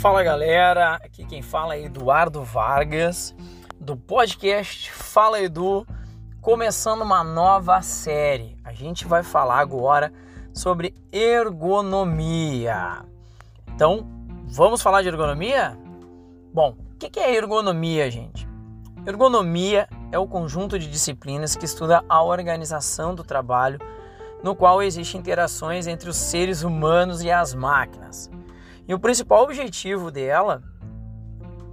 Fala galera, aqui quem fala é Eduardo Vargas do podcast Fala Edu, começando uma nova série. A gente vai falar agora sobre ergonomia. Então, vamos falar de ergonomia? Bom, o que é ergonomia, gente? Ergonomia é o conjunto de disciplinas que estuda a organização do trabalho, no qual existem interações entre os seres humanos e as máquinas. E o principal objetivo dela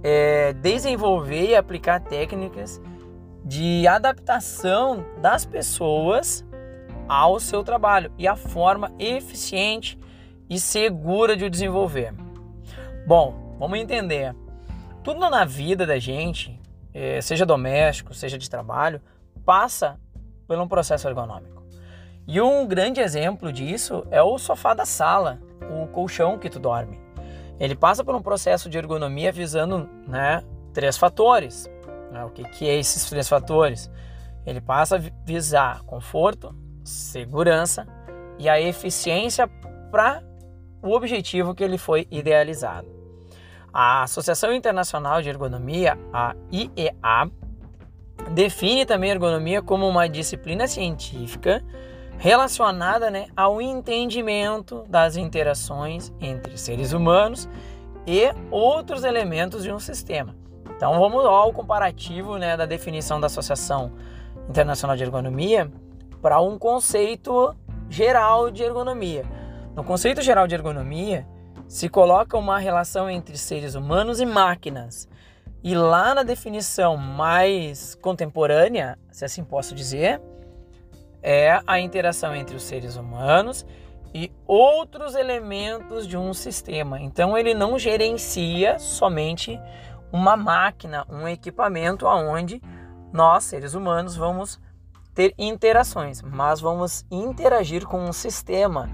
é desenvolver e aplicar técnicas de adaptação das pessoas ao seu trabalho e a forma eficiente e segura de o desenvolver. Bom, vamos entender. Tudo na vida da gente, é, seja doméstico, seja de trabalho, passa por um processo ergonômico. E um grande exemplo disso é o sofá da sala, o colchão que tu dorme. Ele passa por um processo de ergonomia visando né, três fatores. Né? O que, que é esses três fatores? Ele passa a visar conforto, segurança e a eficiência para o objetivo que ele foi idealizado. A Associação Internacional de Ergonomia, a IEA, define também a ergonomia como uma disciplina científica relacionada né, ao entendimento das interações entre seres humanos e outros elementos de um sistema. Então vamos ao comparativo né, da definição da Associação Internacional de Ergonomia para um conceito geral de ergonomia. No conceito geral de ergonomia se coloca uma relação entre seres humanos e máquinas. E lá na definição mais contemporânea, se assim posso dizer, é a interação entre os seres humanos e outros elementos de um sistema. Então ele não gerencia somente uma máquina, um equipamento aonde nós, seres humanos, vamos ter interações, mas vamos interagir com um sistema.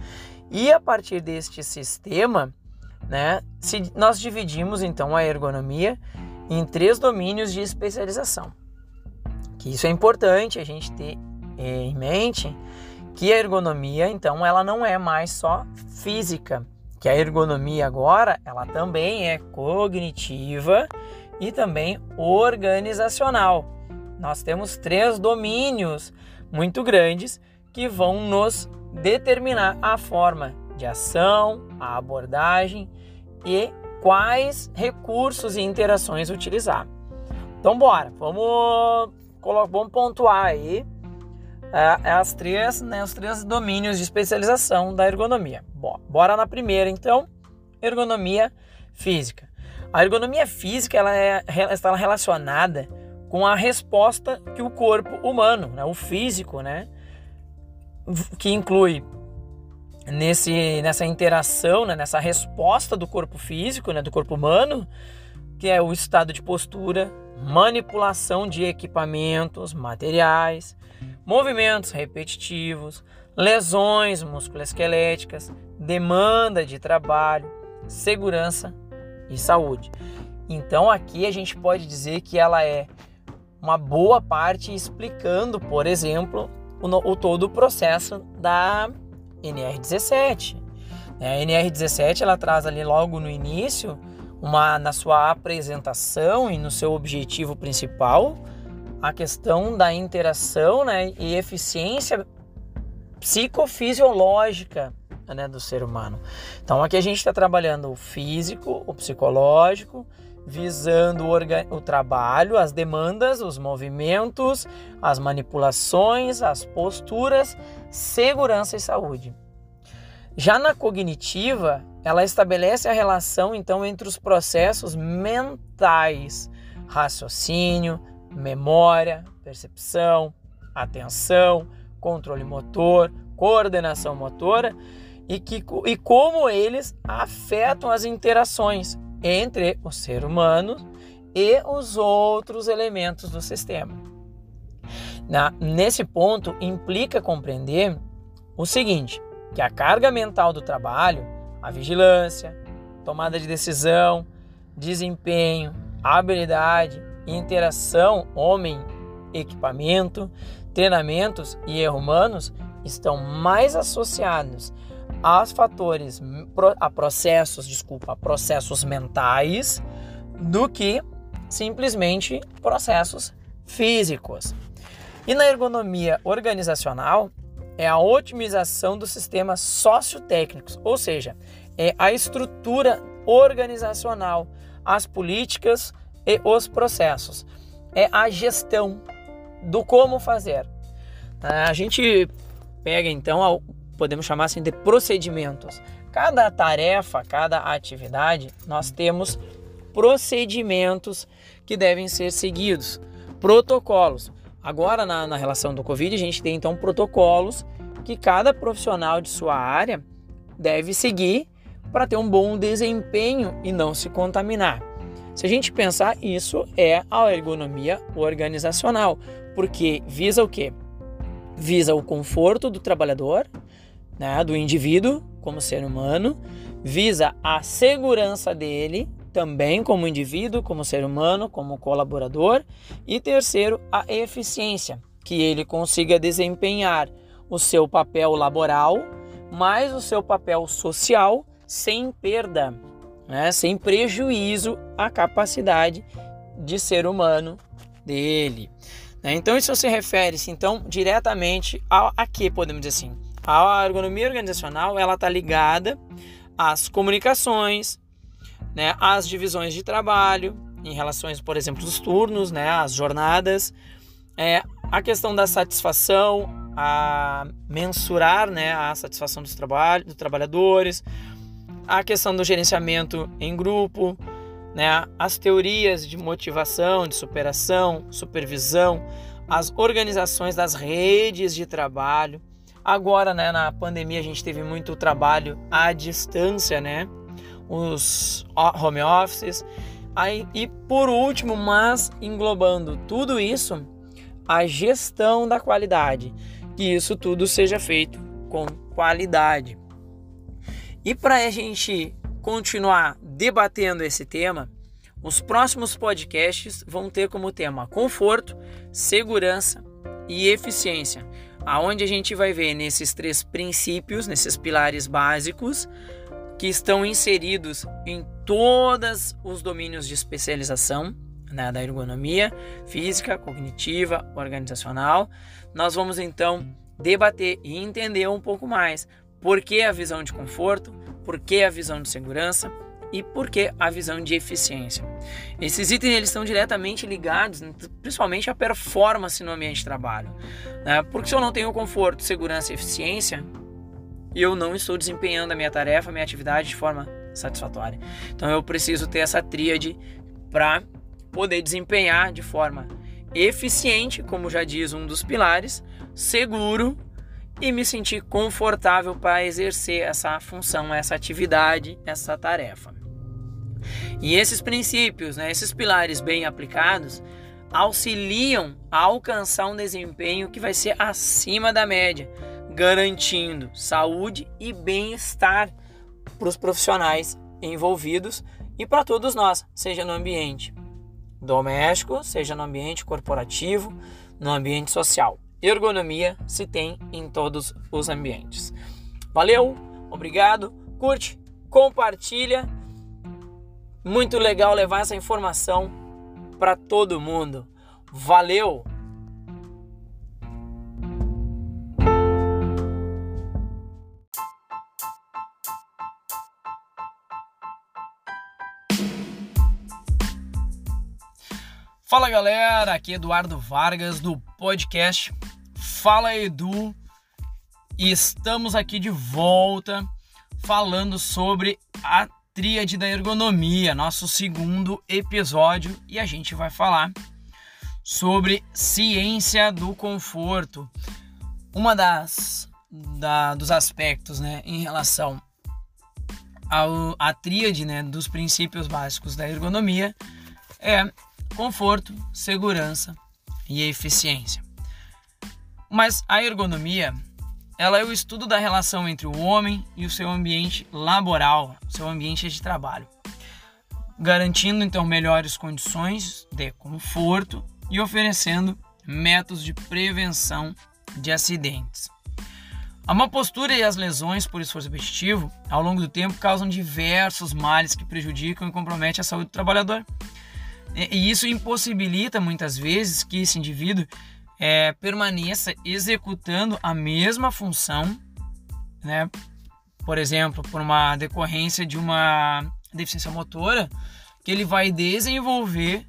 E a partir deste sistema, né, se nós dividimos então a ergonomia em três domínios de especialização. Que isso é importante a gente ter em mente que a ergonomia, então, ela não é mais só física, que a ergonomia agora, ela também é cognitiva e também organizacional. Nós temos três domínios muito grandes que vão nos determinar a forma de ação, a abordagem e quais recursos e interações utilizar. Então, bora, vamos, vamos pontuar aí é, é, as três, né, os três domínios de especialização da ergonomia. Bom, bora na primeira, então, ergonomia física. A ergonomia física ela é, está relacionada com a resposta que o corpo humano, né, o físico, né, que inclui nesse, nessa interação, né, nessa resposta do corpo físico, né, do corpo humano, que é o estado de postura, manipulação de equipamentos, materiais, movimentos repetitivos, lesões musculoesqueléticas, demanda de trabalho, segurança e saúde. Então aqui a gente pode dizer que ela é uma boa parte explicando, por exemplo, o, o todo o processo da NR17. A NR17 ela traz ali logo no início, uma na sua apresentação e no seu objetivo principal, a questão da interação né, e eficiência psicofisiológica né, do ser humano. Então aqui a gente está trabalhando o físico, o psicológico, visando o, o, trabalho, as demandas, os movimentos, as manipulações, as posturas, segurança e saúde. Já na cognitiva, ela estabelece a relação então entre os processos mentais, raciocínio, memória, percepção, atenção, controle motor, coordenação motora e, que, e como eles afetam as interações entre o ser humano e os outros elementos do sistema. Na, nesse ponto, implica compreender o seguinte: que a carga mental do trabalho, a vigilância, tomada de decisão, desempenho, habilidade, interação homem-equipamento, treinamentos e erros humanos estão mais associados a fatores, a processos, desculpa, a processos mentais do que simplesmente processos físicos. E na ergonomia organizacional é a otimização dos sistemas sociotécnicos, ou seja, é a estrutura organizacional, as políticas e os processos. É a gestão do como fazer. A gente pega então, podemos chamar assim de procedimentos. Cada tarefa, cada atividade, nós temos procedimentos que devem ser seguidos, protocolos. Agora, na, na relação do Covid, a gente tem então protocolos que cada profissional de sua área deve seguir para ter um bom desempenho e não se contaminar. Se a gente pensar, isso é a ergonomia organizacional, porque visa o quê? Visa o conforto do trabalhador, né, do indivíduo como ser humano, visa a segurança dele também como indivíduo, como ser humano, como colaborador, e terceiro, a eficiência, que ele consiga desempenhar o seu papel laboral, mais o seu papel social, sem perda, né? sem prejuízo à capacidade de ser humano dele. Né? Então isso se refere-se então diretamente a, a que podemos dizer assim, a ergonomia organizacional ela está ligada às comunicações, né, as divisões de trabalho, em relações, por exemplo, os turnos, né, as jornadas, é, a questão da satisfação, a mensurar né, a satisfação dos, trabalho, dos trabalhadores, a questão do gerenciamento em grupo, né, as teorias de motivação, de superação, supervisão, as organizações das redes de trabalho. Agora, né, na pandemia, a gente teve muito trabalho à distância, né? os home offices. Aí, e por último, mas englobando tudo isso, a gestão da qualidade. Que isso tudo seja feito com qualidade. E para a gente continuar debatendo esse tema, os próximos podcasts vão ter como tema conforto, segurança e eficiência, aonde a gente vai ver nesses três princípios, nesses pilares básicos, que estão inseridos em todos os domínios de especialização né, da ergonomia física, cognitiva, organizacional. Nós vamos então debater e entender um pouco mais por que a visão de conforto, por que a visão de segurança e por que a visão de eficiência. Esses itens eles estão diretamente ligados, principalmente à performance no ambiente de trabalho. Né? Porque se eu não tenho conforto, segurança e eficiência, eu não estou desempenhando a minha tarefa, a minha atividade de forma satisfatória. Então eu preciso ter essa tríade para poder desempenhar de forma eficiente, como já diz um dos pilares, seguro e me sentir confortável para exercer essa função, essa atividade, essa tarefa. E esses princípios, né, esses pilares bem aplicados, auxiliam a alcançar um desempenho que vai ser acima da média garantindo saúde e bem-estar para os profissionais envolvidos e para todos nós, seja no ambiente doméstico, seja no ambiente corporativo, no ambiente social. Ergonomia se tem em todos os ambientes. Valeu, obrigado, curte, compartilha. Muito legal levar essa informação para todo mundo. Valeu! Fala galera, aqui é Eduardo Vargas do podcast Fala Edu e estamos aqui de volta falando sobre a tríade da ergonomia, nosso segundo episódio e a gente vai falar sobre ciência do conforto. Uma das da, dos aspectos, né, em relação ao, à tríade, né, dos princípios básicos da ergonomia é conforto, segurança e eficiência. Mas a ergonomia, ela é o estudo da relação entre o homem e o seu ambiente laboral, seu ambiente de trabalho, garantindo então melhores condições de conforto e oferecendo métodos de prevenção de acidentes. A má postura e as lesões por esforço repetitivo, ao longo do tempo, causam diversos males que prejudicam e comprometem a saúde do trabalhador. E isso impossibilita muitas vezes que esse indivíduo é, permaneça executando a mesma função, né? por exemplo, por uma decorrência de uma deficiência motora, que ele vai desenvolver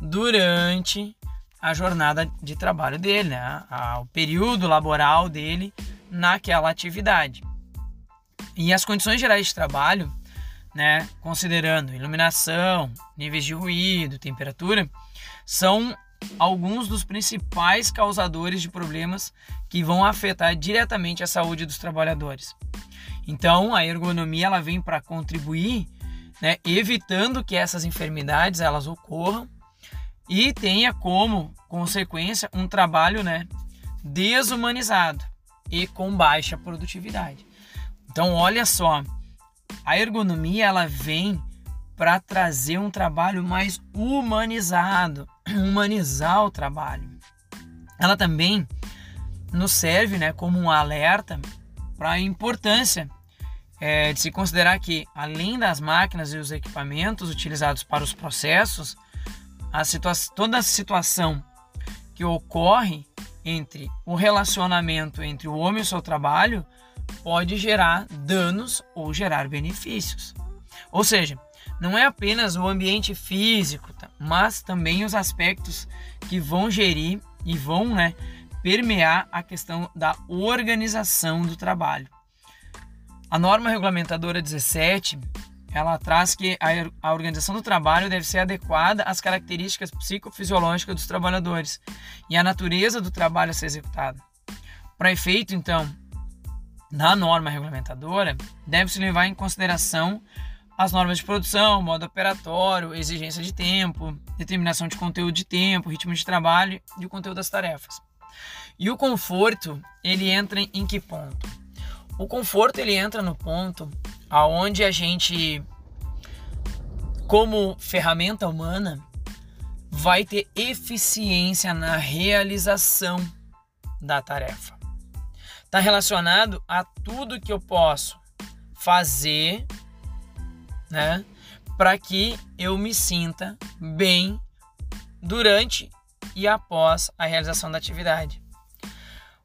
durante a jornada de trabalho dele, né? o período laboral dele naquela atividade. E as condições gerais de trabalho, né, considerando iluminação, níveis de ruído, temperatura, são alguns dos principais causadores de problemas que vão afetar diretamente a saúde dos trabalhadores. Então, a ergonomia ela vem para contribuir, né, evitando que essas enfermidades elas ocorram e tenha como consequência um trabalho né, desumanizado e com baixa produtividade. Então, olha só, a ergonomia ela vem para trazer um trabalho mais humanizado, humanizar o trabalho. Ela também nos serve né, como um alerta para a importância é, de se considerar que, além das máquinas e os equipamentos utilizados para os processos, a toda a situação que ocorre entre o relacionamento entre o homem e o seu trabalho pode gerar danos ou gerar benefícios. Ou seja, não é apenas o ambiente físico, tá? mas também os aspectos que vão gerir e vão né, permear a questão da organização do trabalho. A norma regulamentadora 17 ela traz que a, organização do trabalho deve ser adequada às características psicofisiológicas dos trabalhadores e à natureza do trabalho a ser executado. Para efeito, então, da norma regulamentadora, deve-se levar em consideração as normas de produção, modo operatório, exigência de tempo, determinação de conteúdo de tempo, ritmo de trabalho e o conteúdo das tarefas. E o conforto, ele entra em que ponto? O conforto ele entra no ponto aonde a gente, como ferramenta humana, vai ter eficiência na realização da tarefa. Está relacionado a tudo que eu posso fazer, né, para que eu me sinta bem durante e após a realização da atividade.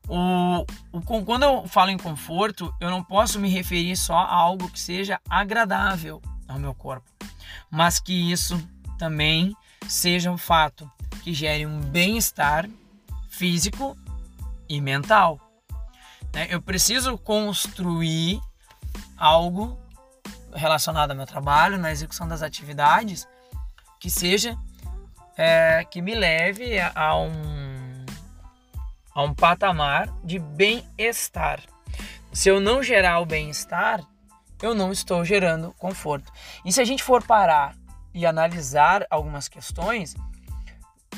O, o, quando eu falo em conforto, eu não posso me referir só a algo que seja agradável ao meu corpo, mas que isso também seja um fato que gere um bem-estar físico e mental. Né? Eu preciso construir algo relacionado ao meu trabalho, na execução das atividades, que seja é, que me leve a, um a um patamar de bem-estar. Se eu não gerar o bem-estar, eu não estou gerando conforto. E se a gente for parar e analisar algumas questões,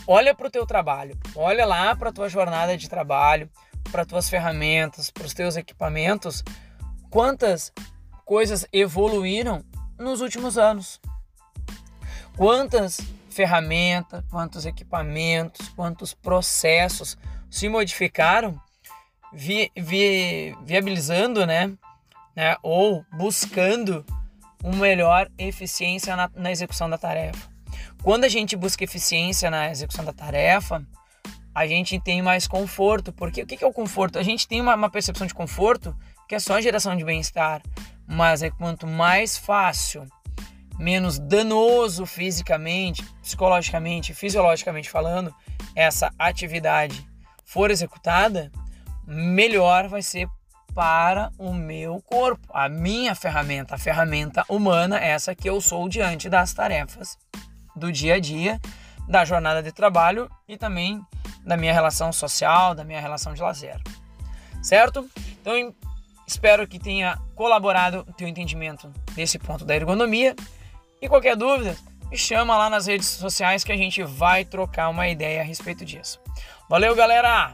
olha para o teu trabalho, olha lá para a tua jornada de trabalho, para tuas ferramentas, para os teus equipamentos, quantas coisas evoluíram nos últimos anos. Quantas ferramentas, quantos equipamentos, quantos processos se modificaram, vi, vi, viabilizando, né, né, ou buscando uma melhor eficiência na, na execução da tarefa. Quando a gente busca eficiência na execução da tarefa, a gente tem mais conforto. Porque o que é o conforto? A gente tem uma, uma percepção de conforto que é só a geração de bem-estar, mas é quanto mais fácil, menos danoso fisicamente, psicologicamente, fisiologicamente falando, essa atividade for executada, melhor vai ser para o meu corpo, a minha ferramenta, a ferramenta humana, essa que eu sou diante das tarefas do dia a dia, da jornada de trabalho e também da minha relação social, da minha relação de lazer. Certo? Então, espero que tenha colaborado o teu entendimento desse ponto da ergonomia. E qualquer dúvida, me chama lá nas redes sociais que a gente vai trocar uma ideia a respeito disso. Valeu, galera!